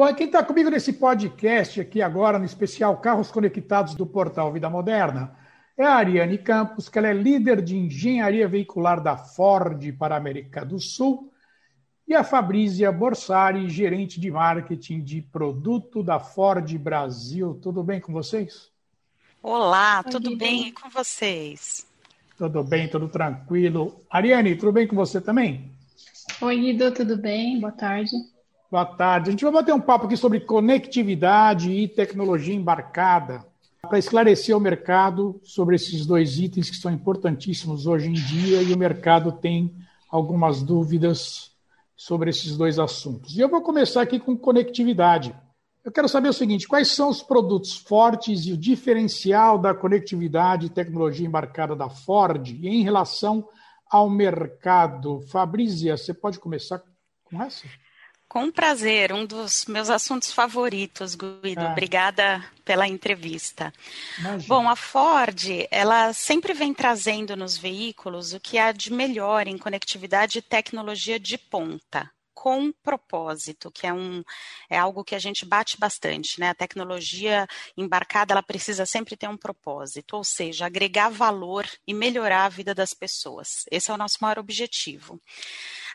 Bom, e quem está comigo nesse podcast aqui agora, no especial Carros Conectados do Portal Vida Moderna, é a Ariane Campos, que ela é líder de engenharia veicular da Ford para a América do Sul, e a Fabrícia Borsari, gerente de marketing de produto da Ford Brasil. Tudo bem com vocês? Olá, tudo bem e com vocês? Tudo bem, tudo tranquilo. Ariane, tudo bem com você também? Oi, Guido, tudo bem? Boa tarde. Boa tarde. A gente vai bater um papo aqui sobre conectividade e tecnologia embarcada para esclarecer o mercado sobre esses dois itens que são importantíssimos hoje em dia e o mercado tem algumas dúvidas sobre esses dois assuntos. E eu vou começar aqui com conectividade. Eu quero saber o seguinte: quais são os produtos fortes e o diferencial da conectividade e tecnologia embarcada da Ford em relação ao mercado? Fabrícia, você pode começar com essa? Com prazer, um dos meus assuntos favoritos, Guido. Ah. Obrigada pela entrevista. Imagina. Bom, a Ford, ela sempre vem trazendo nos veículos o que há de melhor em conectividade e tecnologia de ponta com propósito, que é um é algo que a gente bate bastante, né? A tecnologia embarcada, ela precisa sempre ter um propósito, ou seja, agregar valor e melhorar a vida das pessoas. Esse é o nosso maior objetivo.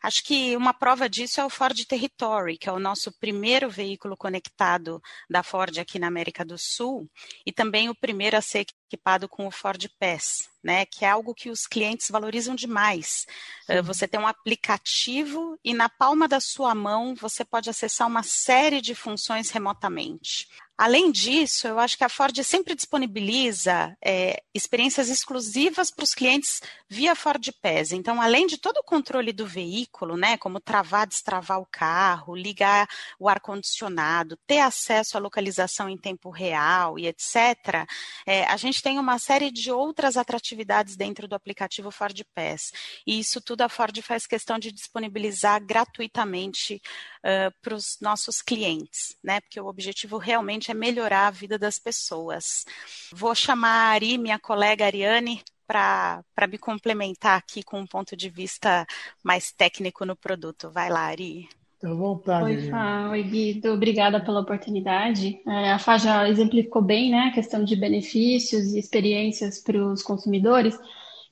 Acho que uma prova disso é o Ford Territory, que é o nosso primeiro veículo conectado da Ford aqui na América do Sul e também o primeiro a ser equipado com o Ford Pass, né, que é algo que os clientes valorizam demais. Uh, você tem um aplicativo e na palma da sua mão você pode acessar uma série de funções remotamente. Além disso, eu acho que a Ford sempre disponibiliza é, experiências exclusivas para os clientes via Ford Pass. Então, além de todo o controle do veículo, né, como travar, destravar o carro, ligar o ar-condicionado, ter acesso à localização em tempo real e etc., é, a gente tem uma série de outras atratividades dentro do aplicativo Ford Pass. E isso tudo a Ford faz questão de disponibilizar gratuitamente uh, para os nossos clientes, né, porque o objetivo realmente é melhorar a vida das pessoas. Vou chamar a Ari, minha colega Ariane, para me complementar aqui com um ponto de vista mais técnico no produto. Vai lá, Ari. À vontade. Oi, Fá. Oi, Guido. Obrigada pela oportunidade. É, a Fá já exemplificou bem né, a questão de benefícios e experiências para os consumidores,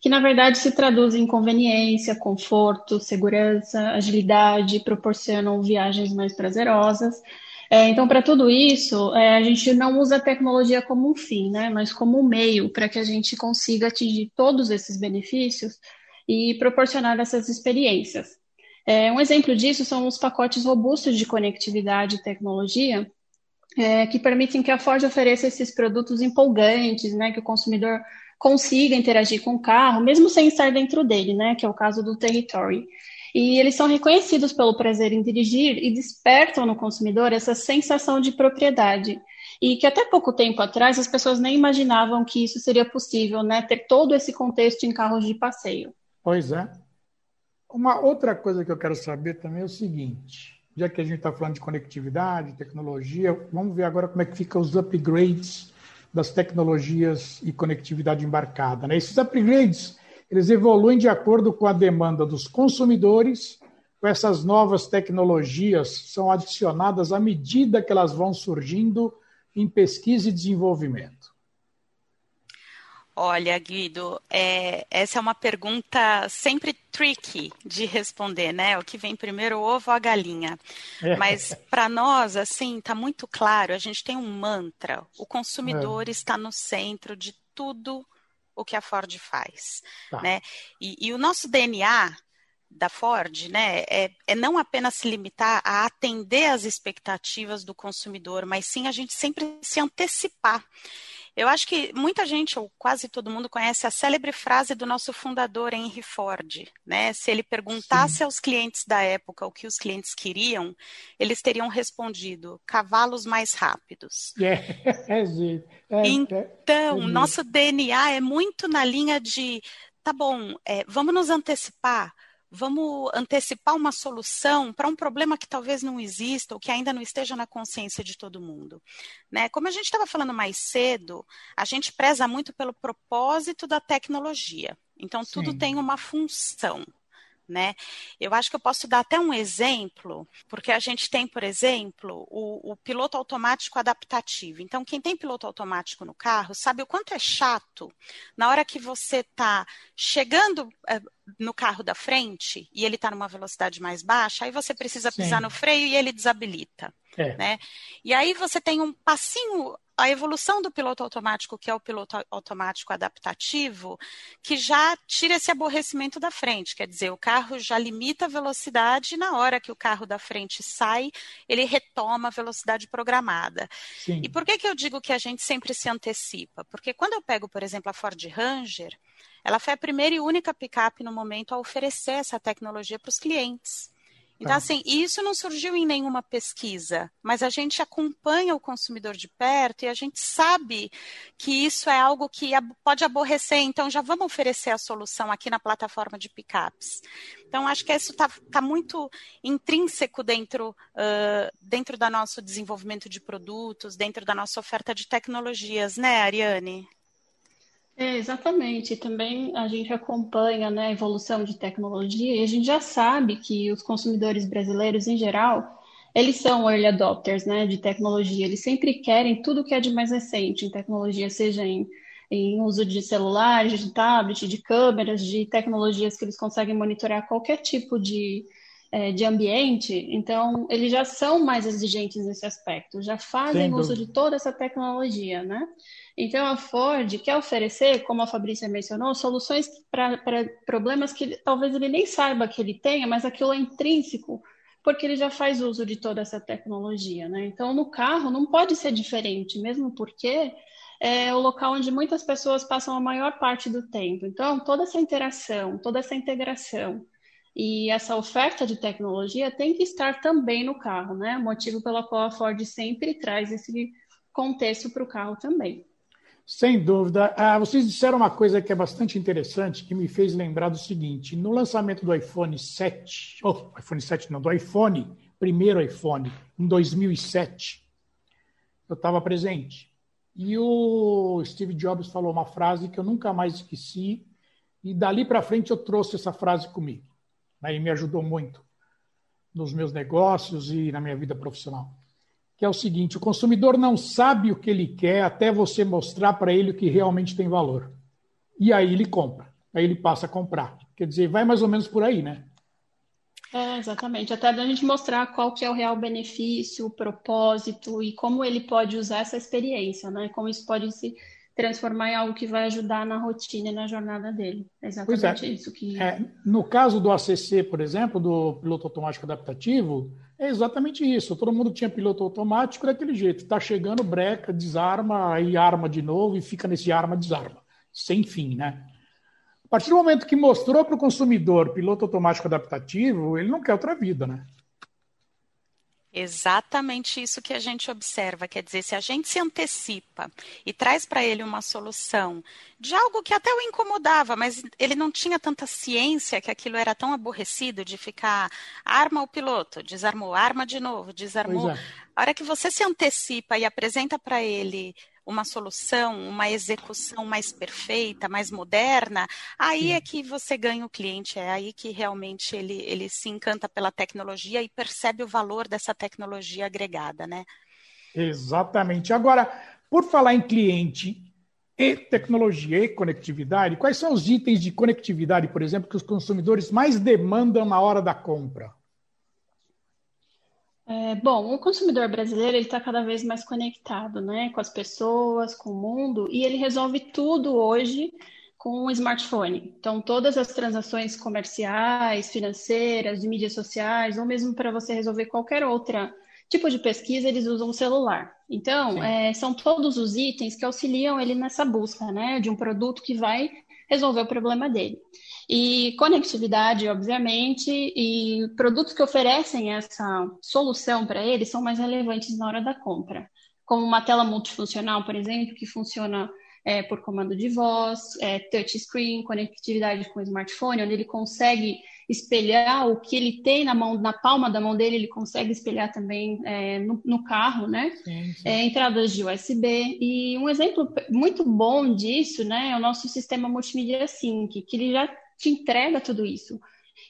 que na verdade se traduzem em conveniência, conforto, segurança, agilidade, proporcionam viagens mais prazerosas é, então, para tudo isso, é, a gente não usa a tecnologia como um fim, né, mas como um meio para que a gente consiga atingir todos esses benefícios e proporcionar essas experiências. É, um exemplo disso são os pacotes robustos de conectividade e tecnologia, é, que permitem que a Ford ofereça esses produtos empolgantes, né, que o consumidor consiga interagir com o carro, mesmo sem estar dentro dele, né, que é o caso do Territory. E eles são reconhecidos pelo prazer em dirigir e despertam no consumidor essa sensação de propriedade. E que até pouco tempo atrás as pessoas nem imaginavam que isso seria possível, né? Ter todo esse contexto em carros de passeio. Pois é. Uma outra coisa que eu quero saber também é o seguinte: já que a gente está falando de conectividade, tecnologia, vamos ver agora como é que ficam os upgrades das tecnologias e conectividade embarcada. Né? Esses upgrades eles evoluem de acordo com a demanda dos consumidores, com essas novas tecnologias são adicionadas à medida que elas vão surgindo em pesquisa e desenvolvimento. Olha, Guido, é, essa é uma pergunta sempre tricky de responder, né? O que vem primeiro, o ovo ou a galinha? É. Mas para nós, assim, está muito claro. A gente tem um mantra: o consumidor é. está no centro de tudo o que a Ford faz, tá. né? E, e, o nosso DNA da Ford, né, é, é, não apenas se limitar a atender às expectativas do consumidor, mas sim a gente sempre se antecipar. Eu acho que muita gente, ou quase todo mundo, conhece a célebre frase do nosso fundador Henry Ford, né? Se ele perguntasse Sim. aos clientes da época o que os clientes queriam, eles teriam respondido: cavalos mais rápidos. É, é, é, então, é, nosso DNA é muito na linha de tá bom, vamos nos antecipar, vamos antecipar uma solução para um problema que talvez não exista ou que ainda não esteja na consciência de todo mundo. Né? Como a gente estava falando mais cedo, a gente preza muito pelo propósito da tecnologia. Então, Sim. tudo tem uma função né? Eu acho que eu posso dar até um exemplo, porque a gente tem, por exemplo, o, o, piloto automático adaptativo. Então, quem tem piloto automático no carro sabe o quanto é chato na hora que você está chegando é, no carro da frente e ele está numa velocidade mais baixa, aí você precisa pisar Sim. no freio e ele desabilita. É. Né? E aí você tem um passinho a evolução do piloto automático, que é o piloto automático adaptativo, que já tira esse aborrecimento da frente. Quer dizer, o carro já limita a velocidade e na hora que o carro da frente sai, ele retoma a velocidade programada. Sim. E por que, que eu digo que a gente sempre se antecipa? Porque quando eu pego, por exemplo, a Ford Ranger, ela foi a primeira e única picape no momento a oferecer essa tecnologia para os clientes. Então, tá. assim, isso não surgiu em nenhuma pesquisa, mas a gente acompanha o consumidor de perto e a gente sabe que isso é algo que pode aborrecer, então já vamos oferecer a solução aqui na plataforma de picapes. Então, acho que isso está tá muito intrínseco dentro, uh, dentro do nosso desenvolvimento de produtos, dentro da nossa oferta de tecnologias, né, Ariane? É, exatamente. Também a gente acompanha né, a evolução de tecnologia e a gente já sabe que os consumidores brasileiros, em geral, eles são early adopters né, de tecnologia. Eles sempre querem tudo que é de mais recente em tecnologia, seja em, em uso de celulares, de tablet, de câmeras, de tecnologias que eles conseguem monitorar qualquer tipo de, é, de ambiente. Então, eles já são mais exigentes nesse aspecto, já fazem uso de toda essa tecnologia, né? Então, a Ford quer oferecer, como a Fabrícia mencionou, soluções para problemas que talvez ele nem saiba que ele tenha, mas aquilo é intrínseco, porque ele já faz uso de toda essa tecnologia. Né? Então, no carro não pode ser diferente, mesmo porque é o local onde muitas pessoas passam a maior parte do tempo. Então, toda essa interação, toda essa integração e essa oferta de tecnologia tem que estar também no carro, né? Motivo pelo qual a Ford sempre traz esse contexto para o carro também. Sem dúvida. Ah, vocês disseram uma coisa que é bastante interessante, que me fez lembrar do seguinte: no lançamento do iPhone 7, oh, iPhone 7 não, do iPhone, primeiro iPhone, em 2007, eu estava presente. E o Steve Jobs falou uma frase que eu nunca mais esqueci, e dali para frente eu trouxe essa frase comigo. Né, e me ajudou muito nos meus negócios e na minha vida profissional que é o seguinte: o consumidor não sabe o que ele quer até você mostrar para ele o que realmente tem valor. E aí ele compra, aí ele passa a comprar. Quer dizer, vai mais ou menos por aí, né? É, exatamente. Até a gente mostrar qual que é o real benefício, o propósito e como ele pode usar essa experiência, né? Como isso pode se transformar em algo que vai ajudar na rotina e na jornada dele. É exatamente é. isso que. É, no caso do ACC, por exemplo, do piloto automático adaptativo, é exatamente isso. Todo mundo tinha piloto automático daquele jeito. Está chegando, breca, desarma, aí arma de novo e fica nesse arma, desarma. Sem fim, né? A partir do momento que mostrou para o consumidor piloto automático adaptativo, ele não quer outra vida, né? Exatamente isso que a gente observa. Quer dizer, se a gente se antecipa e traz para ele uma solução de algo que até o incomodava, mas ele não tinha tanta ciência que aquilo era tão aborrecido de ficar arma o piloto, desarmou, arma de novo, desarmou. É. A hora que você se antecipa e apresenta para ele uma solução, uma execução mais perfeita, mais moderna, aí é que você ganha o cliente, é aí que realmente ele, ele se encanta pela tecnologia e percebe o valor dessa tecnologia agregada, né? Exatamente. Agora, por falar em cliente e tecnologia e conectividade, quais são os itens de conectividade, por exemplo, que os consumidores mais demandam na hora da compra? É, bom, o consumidor brasileiro ele está cada vez mais conectado, né, com as pessoas, com o mundo, e ele resolve tudo hoje com o smartphone. Então, todas as transações comerciais, financeiras, de mídias sociais, ou mesmo para você resolver qualquer outra tipo de pesquisa, eles usam o celular. Então, é, são todos os itens que auxiliam ele nessa busca, né, de um produto que vai resolver o problema dele. E conectividade, obviamente, e produtos que oferecem essa solução para ele são mais relevantes na hora da compra. Como uma tela multifuncional, por exemplo, que funciona é, por comando de voz, é, touchscreen, conectividade com o smartphone, onde ele consegue espelhar o que ele tem na mão, na palma da mão dele, ele consegue espelhar também é, no, no, carro, né? Sim, sim. É, entradas de USB. E um exemplo muito bom disso, né, é o nosso sistema multimídia Sync, que ele já te entrega tudo isso.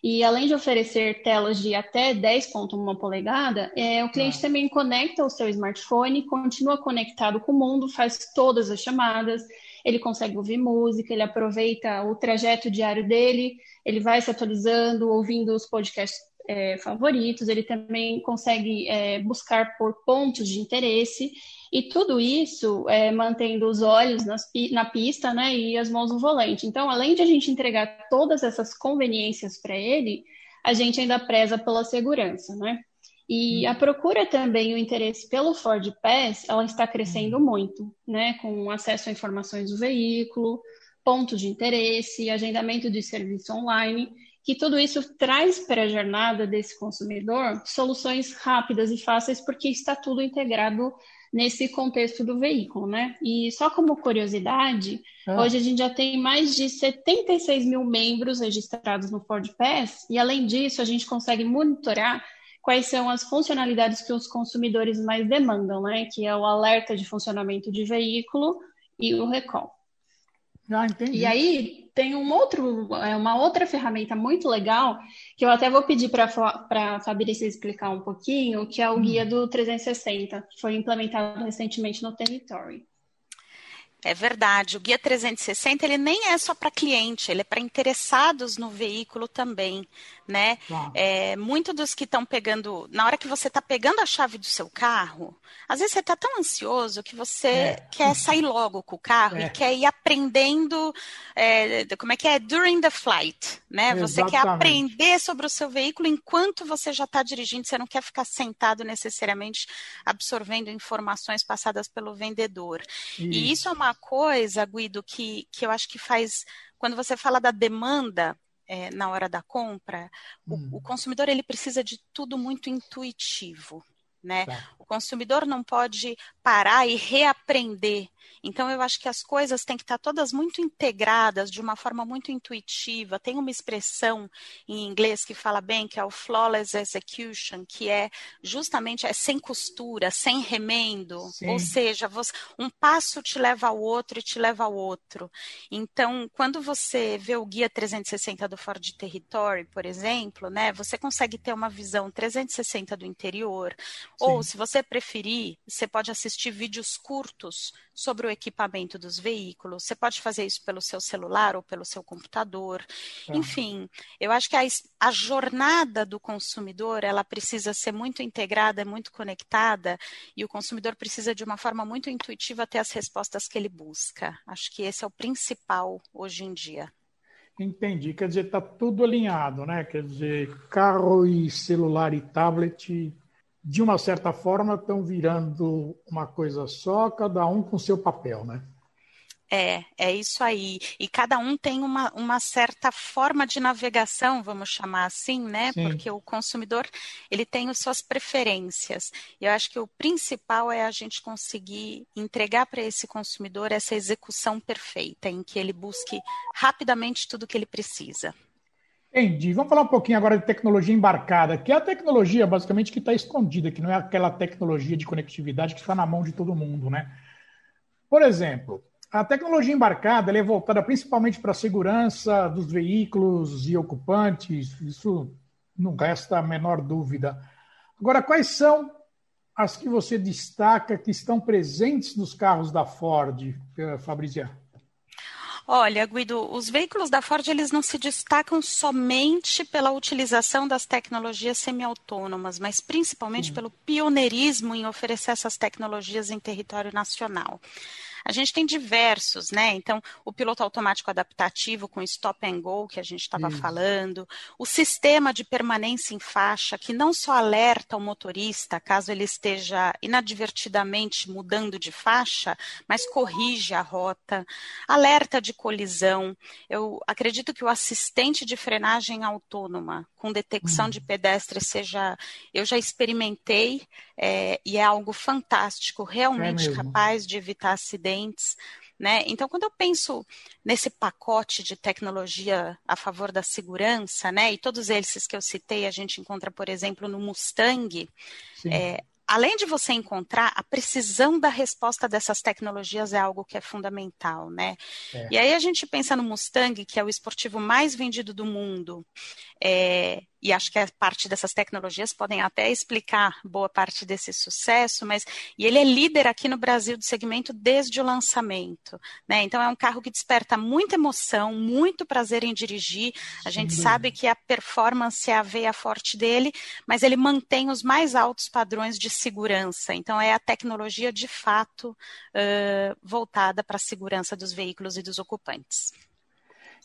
E além de oferecer telas de até 10,1 polegada, é, o cliente ah. também conecta o seu smartphone, continua conectado com o mundo, faz todas as chamadas, ele consegue ouvir música, ele aproveita o trajeto diário dele, ele vai se atualizando, ouvindo os podcasts é, favoritos, ele também consegue é, buscar por pontos de interesse e tudo isso é, mantendo os olhos nas, na pista né, e as mãos no volante. Então, além de a gente entregar todas essas conveniências para ele, a gente ainda preza pela segurança, né? E a procura também, o interesse pelo Ford Pass, ela está crescendo muito, né? Com acesso a informações do veículo, pontos de interesse, agendamento de serviço online, que tudo isso traz para a jornada desse consumidor soluções rápidas e fáceis, porque está tudo integrado nesse contexto do veículo, né? E só como curiosidade, ah. hoje a gente já tem mais de 76 mil membros registrados no Ford Pass, e além disso, a gente consegue monitorar quais são as funcionalidades que os consumidores mais demandam, né? Que é o alerta de funcionamento de veículo e o recall. Ah, entendi. E aí tem um outro, é, uma outra ferramenta muito legal que eu até vou pedir para a Fabrícia explicar um pouquinho, que é o hum. guia do 360, que foi implementado recentemente no Territory. É verdade. O Guia 360 ele nem é só para cliente, ele é para interessados no veículo também, né? É, muito dos que estão pegando, na hora que você está pegando a chave do seu carro, às vezes você está tão ansioso que você é. quer sair logo com o carro é. e quer ir aprendendo, é, como é que é? During the flight, né? Exatamente. Você quer aprender sobre o seu veículo enquanto você já está dirigindo, você não quer ficar sentado necessariamente absorvendo informações passadas pelo vendedor. Isso. E isso é uma coisa, Guido, que, que eu acho que faz. Quando você fala da demanda, é, na hora da compra, hum. o, o, consumidor ele precisa de tudo muito intuitivo. Né? Tá. O consumidor não pode parar e reaprender. Então, eu acho que as coisas têm que estar todas muito integradas, de uma forma muito intuitiva. Tem uma expressão em inglês que fala bem, que é o flawless execution, que é justamente é sem costura, sem remendo. Sim. Ou seja, você, um passo te leva ao outro e te leva ao outro. Então, quando você vê o guia 360 do Ford Territory, por exemplo, né, você consegue ter uma visão 360 do interior. Sim. Ou, se você preferir, você pode assistir vídeos curtos sobre o equipamento dos veículos. Você pode fazer isso pelo seu celular ou pelo seu computador. Tá. Enfim, eu acho que a, a, jornada do consumidor ela precisa ser muito integrada, muito conectada, e o consumidor precisa de uma forma muito intuitiva ter as respostas que ele busca. Acho que esse é o principal hoje em dia. Entendi. Quer dizer, está tudo alinhado, né? Quer dizer, carro e celular e tablet de uma certa forma, estão virando uma coisa só, cada um com seu papel, né? É, é isso aí. E cada um tem uma, uma certa forma de navegação, vamos chamar assim, né? Sim. Porque o consumidor ele tem as suas preferências. E eu acho que o principal é a gente conseguir entregar para esse consumidor essa execução perfeita, em que ele busque rapidamente tudo o que ele precisa. Entendi. Vamos falar um pouquinho agora de tecnologia embarcada, que é a tecnologia basicamente que está escondida, que não é aquela tecnologia de conectividade que está na mão de todo mundo, né? Por exemplo, a tecnologia embarcada é voltada principalmente para a segurança dos veículos e ocupantes, isso não resta a menor dúvida. Agora, quais são as que você destaca que estão presentes nos carros da Ford, eh, Fabrícia? Olha, Guido, os veículos da Ford eles não se destacam somente pela utilização das tecnologias semiautônomas, mas principalmente pelo pioneirismo em oferecer essas tecnologias em território nacional. A gente tem diversos, né? Então, o piloto automático adaptativo com stop and go, que a gente estava falando, o sistema de permanência em faixa, que não só alerta o motorista caso ele esteja inadvertidamente mudando de faixa, mas corrige a rota, alerta de colisão. Eu acredito que o assistente de frenagem autônoma com detecção de uhum. pedestres seja. Eu já experimentei é, e é algo fantástico, realmente é capaz de evitar acidentes. Né? Então, quando eu penso nesse pacote de tecnologia a favor da segurança, né, e todos esses que eu citei, a gente encontra, por exemplo, no Mustang, é, além de você encontrar, a precisão da resposta dessas tecnologias é algo que é fundamental, né? É. E aí a gente pensa no Mustang, que é o esportivo mais vendido do mundo, é, e acho que a parte dessas tecnologias podem até explicar boa parte desse sucesso, mas e ele é líder aqui no Brasil do segmento desde o lançamento, né? Então é um carro que desperta muita emoção, muito prazer em dirigir. A gente sabe que a performance é a veia forte dele, mas ele mantém os mais altos padrões de segurança. Então é a tecnologia de fato uh, voltada para a segurança dos veículos e dos ocupantes.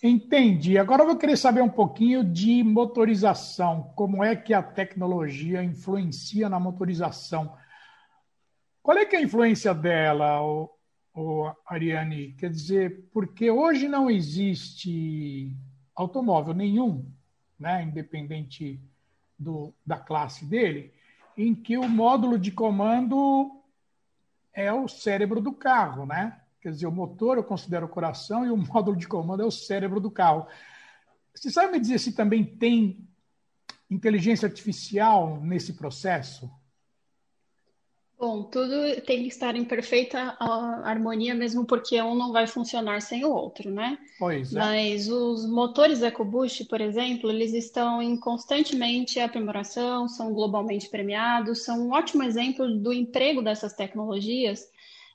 Entendi. Agora eu vou querer saber um pouquinho de motorização. Como é que a tecnologia influencia na motorização? Qual é é a influência dela, o, o Ariane? Quer dizer, porque hoje não existe automóvel nenhum, né, independente do, da classe dele, em que o módulo de comando é o cérebro do carro, né? Quer dizer, o motor eu considero o coração e o módulo de comando é o cérebro do carro. Você sabe me dizer se também tem inteligência artificial nesse processo? Bom, tudo tem que estar em perfeita harmonia, mesmo porque um não vai funcionar sem o outro, né? Pois é. Mas os motores EcoBoost, por exemplo, eles estão em constantemente aprimoração, são globalmente premiados, são um ótimo exemplo do emprego dessas tecnologias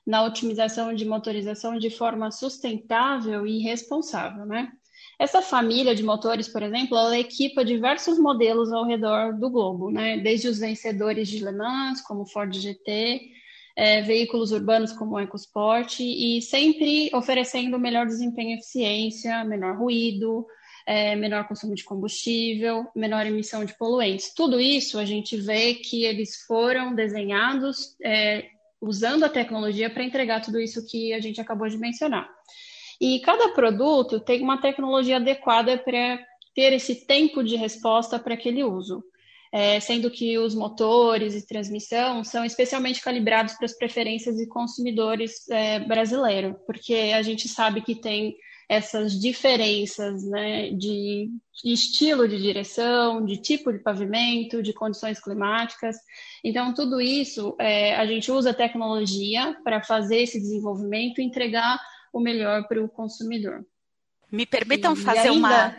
na otimização de motorização de forma sustentável e responsável, né? Essa família de motores, por exemplo, ela equipa diversos modelos ao redor do globo, né? Desde os vencedores de Le Mans, como Ford GT, é, veículos urbanos como o EcoSport, e sempre oferecendo melhor desempenho e eficiência, menor ruído, é, menor consumo de combustível, menor emissão de poluentes. Tudo isso a gente vê que eles foram desenhados é, usando a tecnologia para entregar tudo isso que a gente acabou de mencionar. E cada produto tem uma tecnologia adequada para ter esse tempo de resposta para aquele uso. É, sendo que os motores e transmissão são especialmente calibrados para as preferências de consumidores é, brasileiros, porque a gente sabe que tem essas diferenças né, de, de estilo de direção, de tipo de pavimento, de condições climáticas. Então, tudo isso é, a gente usa a tecnologia para fazer esse desenvolvimento e entregar o melhor para o consumidor. Me permitam e, fazer e ainda... uma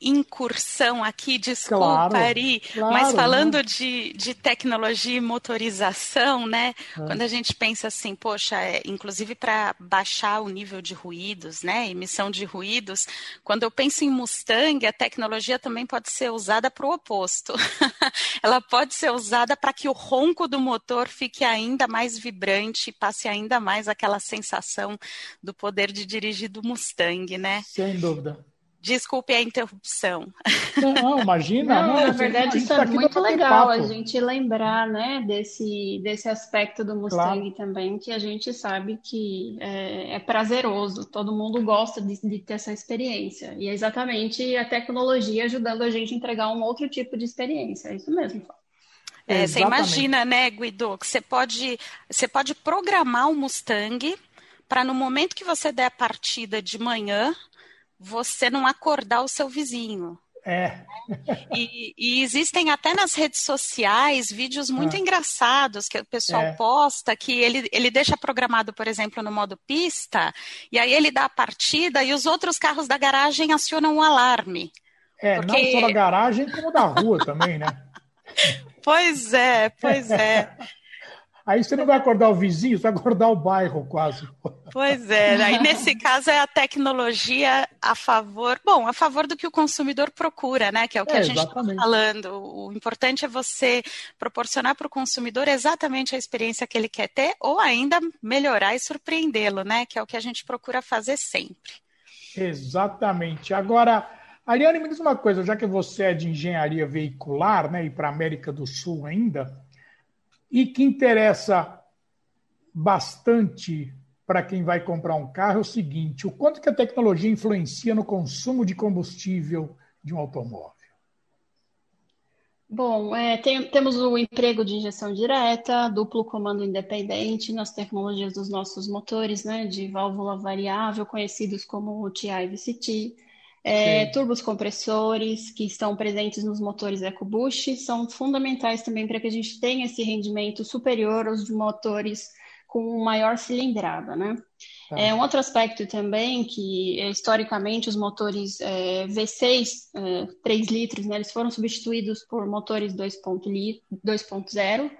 incursão aqui, desculpa, claro, Ari, claro, mas falando né? de, de tecnologia e motorização, né? É. Quando a gente pensa assim, poxa, é, inclusive para baixar o nível de ruídos, né? Emissão de ruídos, quando eu penso em Mustang, a tecnologia também pode ser usada para o oposto. Ela pode ser usada para que o ronco do motor fique ainda mais vibrante e passe ainda mais aquela sensação do poder de dirigir do Mustang, né? Sem dúvida. Desculpe a interrupção. Não, imagina. Não, não na verdade, isso tá é muito legal a gente lembrar né, desse, desse aspecto do Mustang claro. também, que a gente sabe que é, é prazeroso, todo mundo gosta de, de, ter essa experiência. E é exatamente a tecnologia ajudando a gente a entregar um outro tipo de experiência. É isso mesmo, é, você imagina, né, Guido, que você pode, você pode programar o Mustang para no momento que você der a partida de manhã, você não acordar o seu vizinho. É. E, e, existem até nas redes sociais vídeos muito ah. engraçados que o pessoal é. posta, que ele, ele deixa programado, por exemplo, no modo pista, e aí ele dá a partida e os outros carros da garagem acionam o alarme. É, porque... não só da garagem, como da rua também, né? Pois é, pois é. Aí você não vai acordar o vizinho, você vai acordar o bairro quase. Pois é, aí nesse caso é a tecnologia a favor, bom, a favor do que o consumidor procura, né? Que é o que é, a gente está falando. O importante é você proporcionar para o consumidor exatamente a experiência que ele quer ter, ou ainda melhorar e surpreendê-lo, né? Que é o que a gente procura fazer sempre. Exatamente. Agora, Ariane, me diz uma coisa, já que você é de engenharia veicular, né, e para a América do Sul ainda, e que interessa bastante para quem vai comprar um carro é o seguinte: o quanto que a tecnologia influencia no consumo de combustível de um automóvel? Bom, é, tem, temos o emprego de injeção direta, duplo comando independente nas tecnologias dos nossos motores, né, de válvula variável, conhecidos como o TI VCT. É, turbos compressores que estão presentes nos motores EcoBoost são fundamentais também para que a gente tenha esse rendimento superior aos de motores com maior cilindrada, né? Tá. É um outro aspecto também que historicamente os motores é, V6 é, 3 litros, né, eles foram substituídos por motores 2.0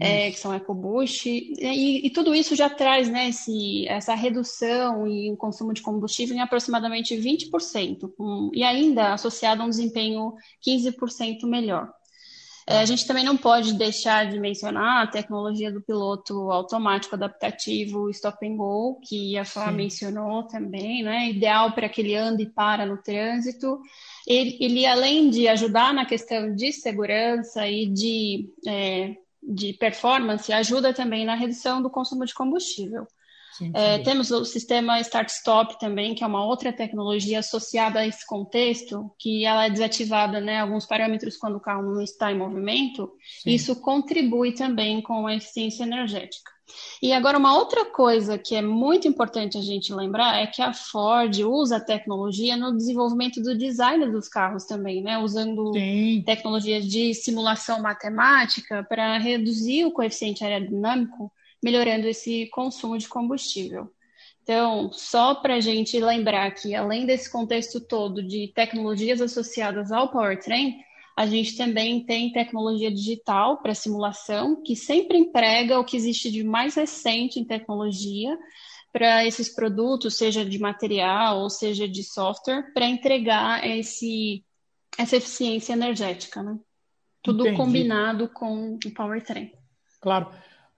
é, que são EcoBoost, e, e, tudo isso já traz né, esse, essa redução e o consumo de combustível em aproximadamente 20%, um, e ainda associado a um desempenho 15% melhor. É, a gente também não pode deixar de mencionar a tecnologia do piloto automático adaptativo Stop and Go, que a Fá mencionou também, né? Ideal para que ele ande e para no trânsito. Ele, ele, além de ajudar na questão de segurança e de é, de performance ajuda também na redução do consumo de combustível. É, temos o sistema Start-Stop também, que é uma outra tecnologia associada a esse contexto, que ela é desativada, né, alguns parâmetros quando o carro não está em movimento. Sim. Isso contribui também com a eficiência energética. E agora, uma outra coisa que é muito importante a gente lembrar é que a Ford usa a tecnologia no desenvolvimento do design dos carros também, né? Usando Sim. tecnologias de simulação matemática para reduzir o coeficiente aerodinâmico, melhorando esse consumo de combustível. Então, só para a gente lembrar que, além desse contexto todo de tecnologias associadas ao powertrain, a gente também tem tecnologia digital para simulação, que sempre emprega o que existe de mais recente em tecnologia para esses produtos, seja de material ou seja de software, para entregar esse, essa eficiência energética. Né? Tudo Entendi. combinado com o powertrain. Claro.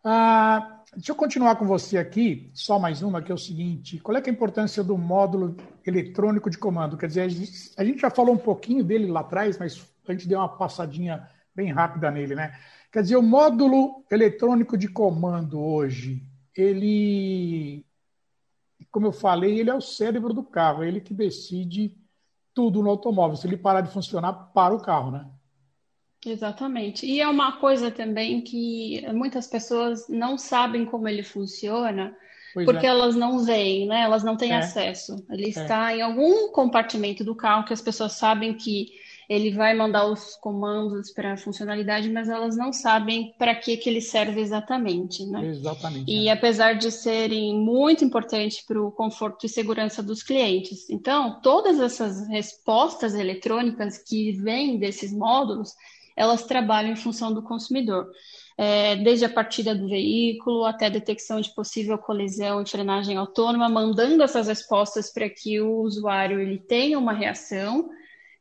Ah, deixa eu continuar com você aqui, só mais uma, que é o seguinte: qual é, é a importância do módulo eletrônico de comando? Quer dizer, a gente, a gente já falou um pouquinho dele lá atrás, mas a gente deu uma passadinha bem rápida nele, né? Quer dizer, o módulo eletrônico de comando hoje, ele, como eu falei, ele é o cérebro do carro, é ele que decide tudo no automóvel. Se ele parar de funcionar, para o carro, né? Exatamente. E é uma coisa também que muitas pessoas não sabem como ele funciona, pois porque é. elas não veem, né? Elas não têm é. acesso. Ele é. está em algum compartimento do carro que as pessoas sabem que ele vai mandar os comandos para a funcionalidade, mas elas não sabem para que, que ele serve exatamente, né? Exatamente. E é. apesar de serem muito importantes para o conforto e segurança dos clientes. Então, todas essas respostas eletrônicas que vêm desses módulos, elas trabalham em função do consumidor. É, desde a partida do veículo até a detecção de possível colisão e frenagem autônoma, mandando essas respostas para que o usuário ele tenha uma reação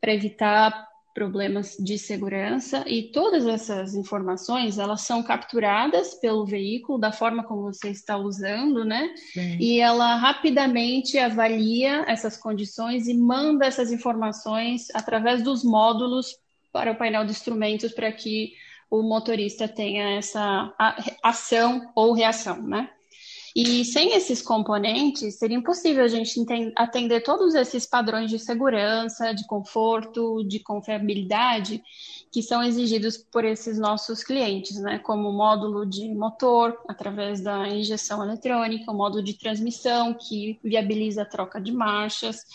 para evitar problemas de segurança e todas essas informações elas são capturadas pelo veículo da forma como você está usando, né? Sim. E ela rapidamente avalia essas condições e manda essas informações através dos módulos para o painel de instrumentos para que o motorista tenha essa ação ou reação, né? E sem esses componentes, seria impossível a gente atender todos esses padrões de segurança, de conforto, de confiabilidade que são exigidos por esses nossos clientes, né? Como o módulo de motor, através da injeção eletrônica, o módulo de transmissão, que viabiliza a troca de marchas,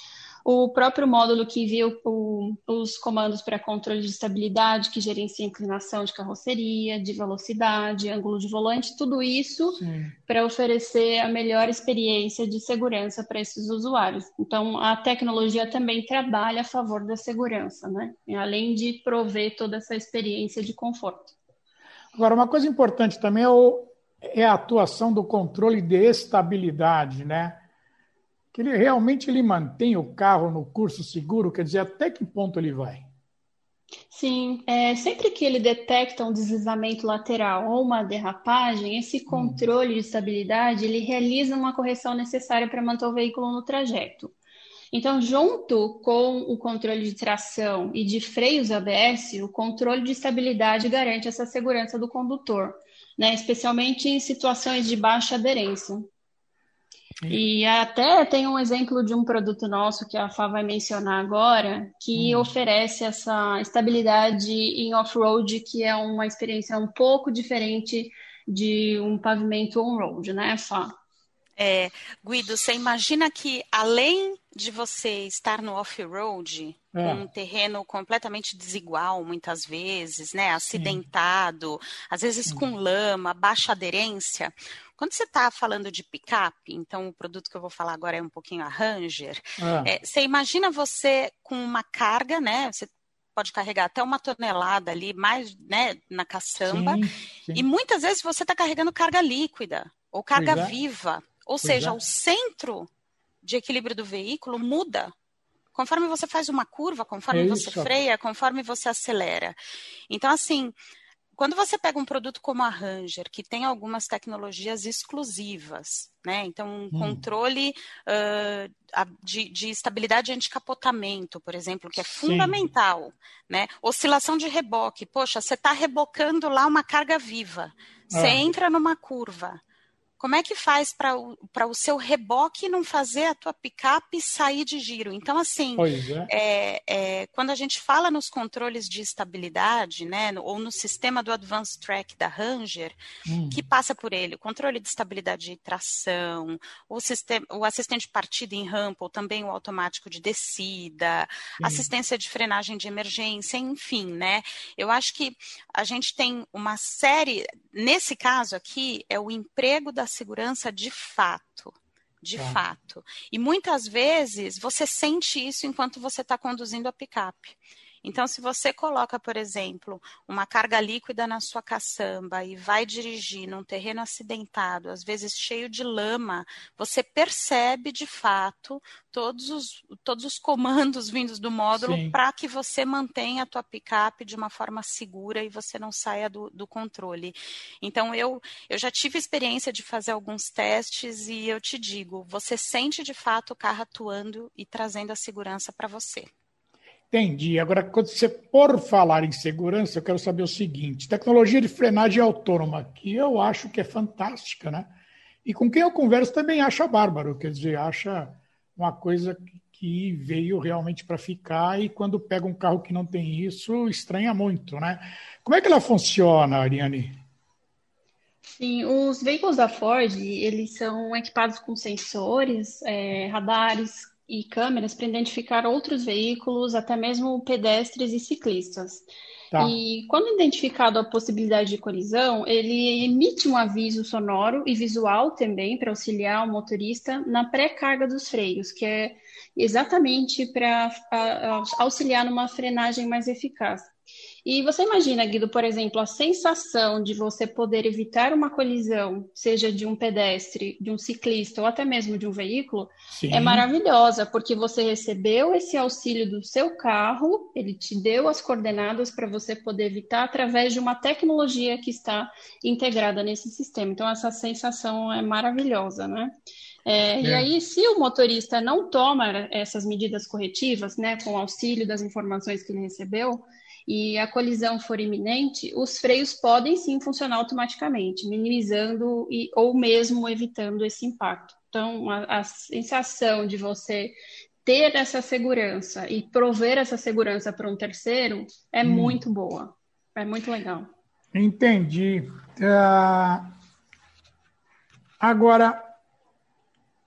o próprio módulo que envia o, os comandos para controle de estabilidade, que gerencia inclinação de carroceria, de velocidade, ângulo de volante, tudo isso para oferecer a melhor experiência de segurança para esses usuários. Então, a tecnologia também trabalha a favor da segurança, né? além de prover toda essa experiência de conforto. Agora, uma coisa importante também é o, é a atuação do controle de estabilidade, né? Que ele realmente ele mantém o carro no curso seguro, quer dizer, até que ponto ele vai? Sim, é, sempre que ele detecta um deslizamento lateral ou uma derrapagem, esse hum. controle de estabilidade ele realiza uma correção necessária para manter o veículo no trajeto. Então, junto com o controle de tração e de freios ABS, o controle de estabilidade garante essa segurança do condutor, né, especialmente em situações de baixa aderência. E até tem um exemplo de um produto nosso que a Fá vai mencionar agora, que hum. oferece essa estabilidade em off-road, que é uma experiência um pouco diferente de um pavimento on-road, né, Fá? É, Guido, você imagina que além de você estar no off-road, é. um terreno completamente desigual, muitas vezes, né, acidentado, às vezes com lama, baixa aderência, quando você está falando de picape, então o produto que eu vou falar agora é um pouquinho a Ranger, é. É, você imagina você com uma carga, né? Você pode carregar até uma tonelada ali, mais né, na caçamba, sim, sim. e muitas vezes você está carregando carga líquida ou carga é. viva, ou pois seja, é. o centro de equilíbrio do veículo muda conforme você faz uma curva, conforme é você freia, conforme você acelera. Então, assim, quando você pega um produto como a Ranger, que tem algumas tecnologias exclusivas, né? Então, um hum. controle uh, de, de, estabilidade anticapotamento, por exemplo, que é fundamental, Sim. né? Oscilação de reboque. Poxa, você está rebocando lá uma carga viva. Você ah. entra numa curva. Como é que faz para o, o seu reboque não fazer a tua picape sair de giro? Então, assim, é. É, é, quando a gente fala nos controles de estabilidade, né, ou no sistema do Advanced Track da Ranger, hum. que passa por ele, o controle de estabilidade de tração, o, sistema, o assistente de partida em rampa, ou também o automático de descida, hum. assistência de frenagem de emergência, enfim, né? Eu acho que a gente tem uma série, nesse caso aqui, é o emprego da segurança de fato. De tá. fato. E muitas vezes você sente isso enquanto você está conduzindo a picape. Então, se você coloca, por exemplo, uma carga líquida na sua caçamba e vai dirigir num terreno acidentado, às vezes cheio de lama, você percebe de fato todos os, todos os comandos vindos do módulo para que você mantenha a tua picape de uma forma segura e você não saia do, do controle. Então, eu, eu já tive experiência de fazer alguns testes e eu te digo, você sente de fato o carro atuando e trazendo a segurança para você. Entendi. Agora, quando você por falar em segurança, eu quero saber o seguinte: tecnologia de frenagem autônoma, que eu acho que é fantástica, né? E com quem eu converso também acha bárbaro, quer dizer, acha uma coisa que veio realmente para ficar e quando pega um carro que não tem isso, estranha muito, né? Como é que ela funciona, Ariane? Sim, os veículos da Ford, eles são equipados com sensores, é, radares, e câmeras para identificar outros veículos, até mesmo pedestres e ciclistas. Tá. E quando identificado a possibilidade de colisão, ele emite um aviso sonoro e visual também para auxiliar o motorista na pré-carga dos freios, que é exatamente para auxiliar numa frenagem mais eficaz. E você imagina, Guido, por exemplo, a sensação de você poder evitar uma colisão, seja de um pedestre, de um ciclista ou até mesmo de um veículo, Sim. é maravilhosa, porque você recebeu esse auxílio do seu carro, ele te deu as coordenadas para você poder evitar através de uma tecnologia que está integrada nesse sistema. Então, essa sensação é maravilhosa, né? É, é. E aí, se o motorista não toma essas medidas corretivas, né, com auxílio das informações que ele recebeu, e a colisão for iminente, os freios podem sim funcionar automaticamente, minimizando e, ou mesmo evitando esse impacto. Então, a, a sensação de você ter essa segurança e prover essa segurança para um terceiro é hum. muito boa. É muito legal. Entendi. Uh, agora,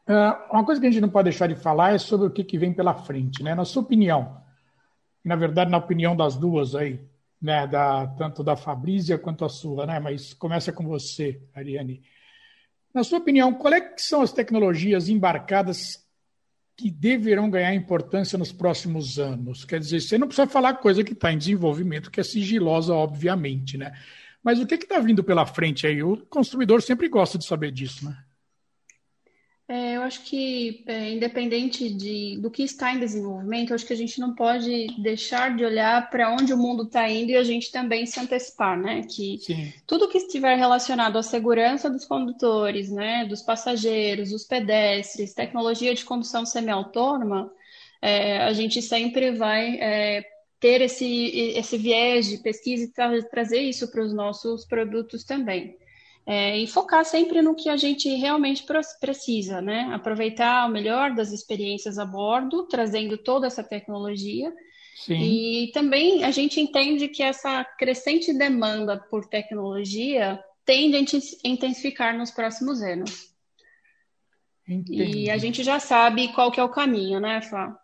uh, uma coisa que a gente não pode deixar de falar é sobre o que, que vem pela frente. Né? Na sua opinião, na verdade, na opinião das duas aí, né, da, tanto da Fabrícia quanto a sua, né, mas começa com você, Ariane. Na sua opinião, qual é são as tecnologias embarcadas que deverão ganhar importância nos próximos anos? Quer dizer, você não precisa falar coisa que está em desenvolvimento, que é sigilosa, obviamente, né? Mas o que está vindo pela frente aí? O consumidor sempre gosta de saber disso, né? É, eu acho que, é, independente de, do que está em desenvolvimento, eu acho que a gente não pode deixar de olhar para onde o mundo está indo e a gente também se antecipar, né? Que Sim. tudo que estiver relacionado à segurança dos condutores, né, dos passageiros, dos pedestres, tecnologia de condução semiautônoma, é, a gente sempre vai é, ter esse, esse viés de pesquisa e tra trazer isso para os nossos produtos também. É, e focar sempre no que a gente realmente precisa, né? Aproveitar o melhor das experiências a bordo, trazendo toda essa tecnologia. Sim. E também a gente entende que essa crescente demanda por tecnologia tende a intensificar nos próximos anos. Entendi. E a gente já sabe qual que é o caminho, né, Fá?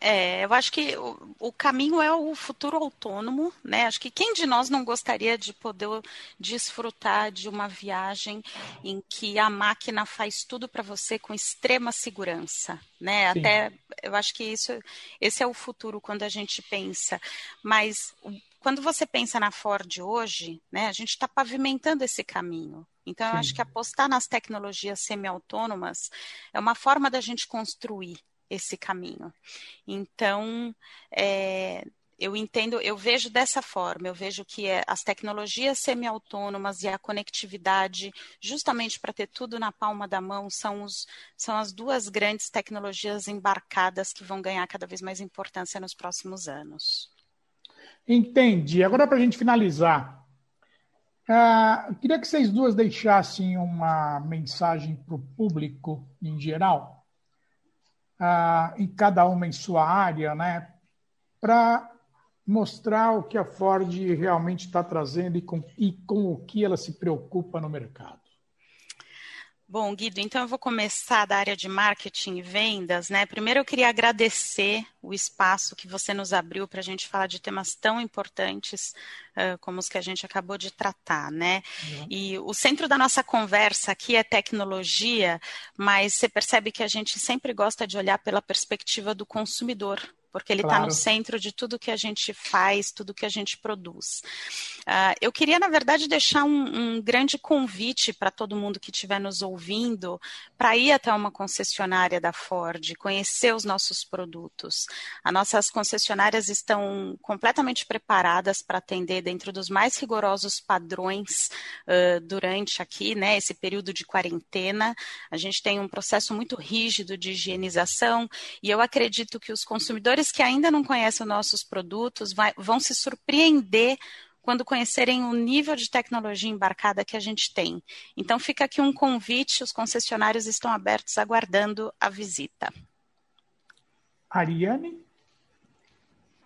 É, eu acho que o, o, caminho é o futuro autônomo, né? Acho que quem de nós não gostaria de poder desfrutar de uma viagem em que a máquina faz tudo para você com extrema segurança, né? Sim. Até eu acho que isso, esse é o futuro quando a gente pensa. Mas quando você pensa na Ford hoje, né? A gente está pavimentando esse caminho. Então, eu acho que apostar nas tecnologias semi-autônomas é uma forma da gente construir esse caminho. Então, é, eu entendo, eu vejo dessa forma, eu vejo que é, as tecnologias semi-autônomas e a conectividade, justamente para ter tudo na palma da mão, são, os, são as duas grandes tecnologias embarcadas que vão ganhar cada vez mais importância nos próximos anos. Entendi. Agora, para a gente finalizar, uh, queria que vocês duas deixassem uma mensagem para o público em geral ah, em cada uma em sua área, né, para mostrar o que a Ford realmente está trazendo e com, e com o que ela se preocupa no mercado. Bom, Guido, então eu vou começar da área de marketing e vendas, né? Primeiro eu queria agradecer o espaço que você nos abriu para a gente falar de temas tão importantes uh, como os que a gente acabou de tratar, né? Uhum. E o centro da nossa conversa aqui é tecnologia, mas você percebe que a gente sempre gosta de olhar pela perspectiva do consumidor, porque ele está claro. no centro de tudo que a gente faz, tudo que a gente produz. Uh, eu queria, na verdade, deixar um, um grande convite para todo mundo que estiver nos ouvindo para ir até uma concessionária da Ford, conhecer os nossos produtos. As nossas concessionárias estão completamente preparadas para atender dentro dos mais rigorosos padrões uh, durante aqui, né, esse período de quarentena. A gente tem um processo muito rígido de higienização e eu acredito que os consumidores que ainda não conhecem os nossos produtos vai, vão se surpreender quando conhecerem o nível de tecnologia embarcada que a gente tem. Então, fica aqui um convite: os concessionários estão abertos, aguardando a visita. Ariane?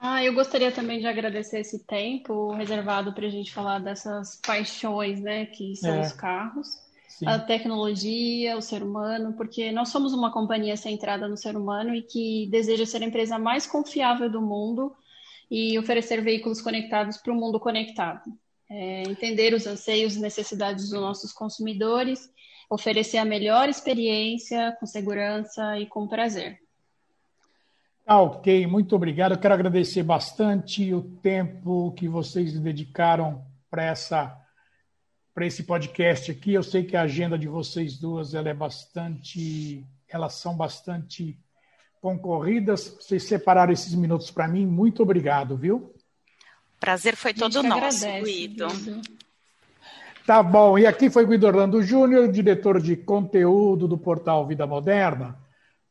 Ah, eu gostaria também de agradecer esse tempo reservado para a gente falar dessas paixões, né, que são é. os carros. Sim. a tecnologia, o ser humano, porque nós somos uma companhia centrada no ser humano e que deseja ser a empresa mais confiável do mundo e oferecer veículos conectados para o mundo conectado. É, entender os anseios e necessidades dos nossos consumidores, oferecer a melhor experiência com segurança e com prazer. Ah, ok, muito obrigado. Eu quero agradecer bastante o tempo que vocês dedicaram para essa para esse podcast aqui. Eu sei que a agenda de vocês duas ela é bastante, elas são bastante concorridas. Vocês separaram esses minutos para mim. Muito obrigado, viu? Prazer foi todo nosso, agradece, Guido. Guido. Tá bom. E aqui foi Guido Orlando Júnior, diretor de conteúdo do portal Vida Moderna,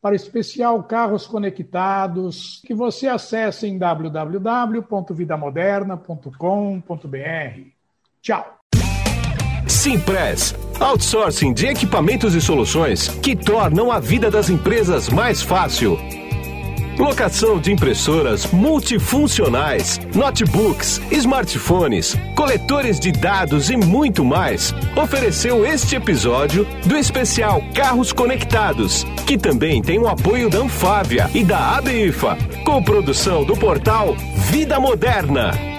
para o especial Carros Conectados, que você acessa em www.vidamoderna.com.br. Tchau. Simpress. Outsourcing de equipamentos e soluções que tornam a vida das empresas mais fácil. Locação de impressoras multifuncionais, notebooks, smartphones, coletores de dados e muito mais. Ofereceu este episódio do especial Carros Conectados, que também tem o apoio da Anfávia e da ABIFA, com produção do portal Vida Moderna.